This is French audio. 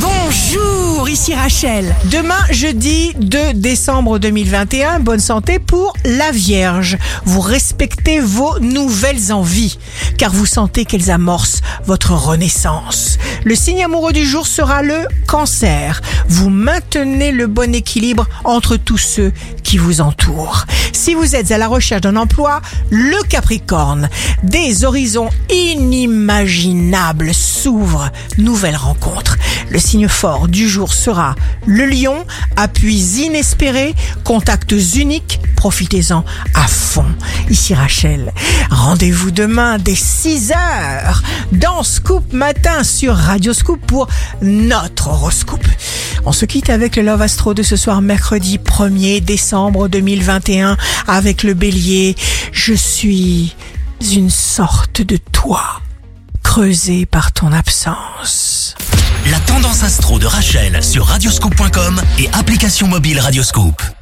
Bonjour, ici Rachel. Demain, jeudi 2 décembre 2021, bonne santé pour la Vierge. Vous respectez vos nouvelles envies, car vous sentez qu'elles amorcent votre renaissance. Le signe amoureux du jour sera le cancer. Vous maintenez le bon équilibre entre tous ceux qui vous entourent. Si vous êtes à la recherche d'un emploi, le Capricorne, des horizons inimaginables s'ouvrent. Nouvelle rencontre. Le signe fort du jour sera le lion, appuis inespérés, contacts uniques, profitez-en à fond. Ici Rachel, rendez-vous demain dès 6 heures dans Scoop Matin sur Radio Scoop pour notre horoscope. On se quitte avec le Love Astro de ce soir mercredi 1er décembre 2021 avec le bélier. Je suis une sorte de toit creusé par ton absence. Tendance astro de Rachel sur radioscope.com et application mobile Radioscope.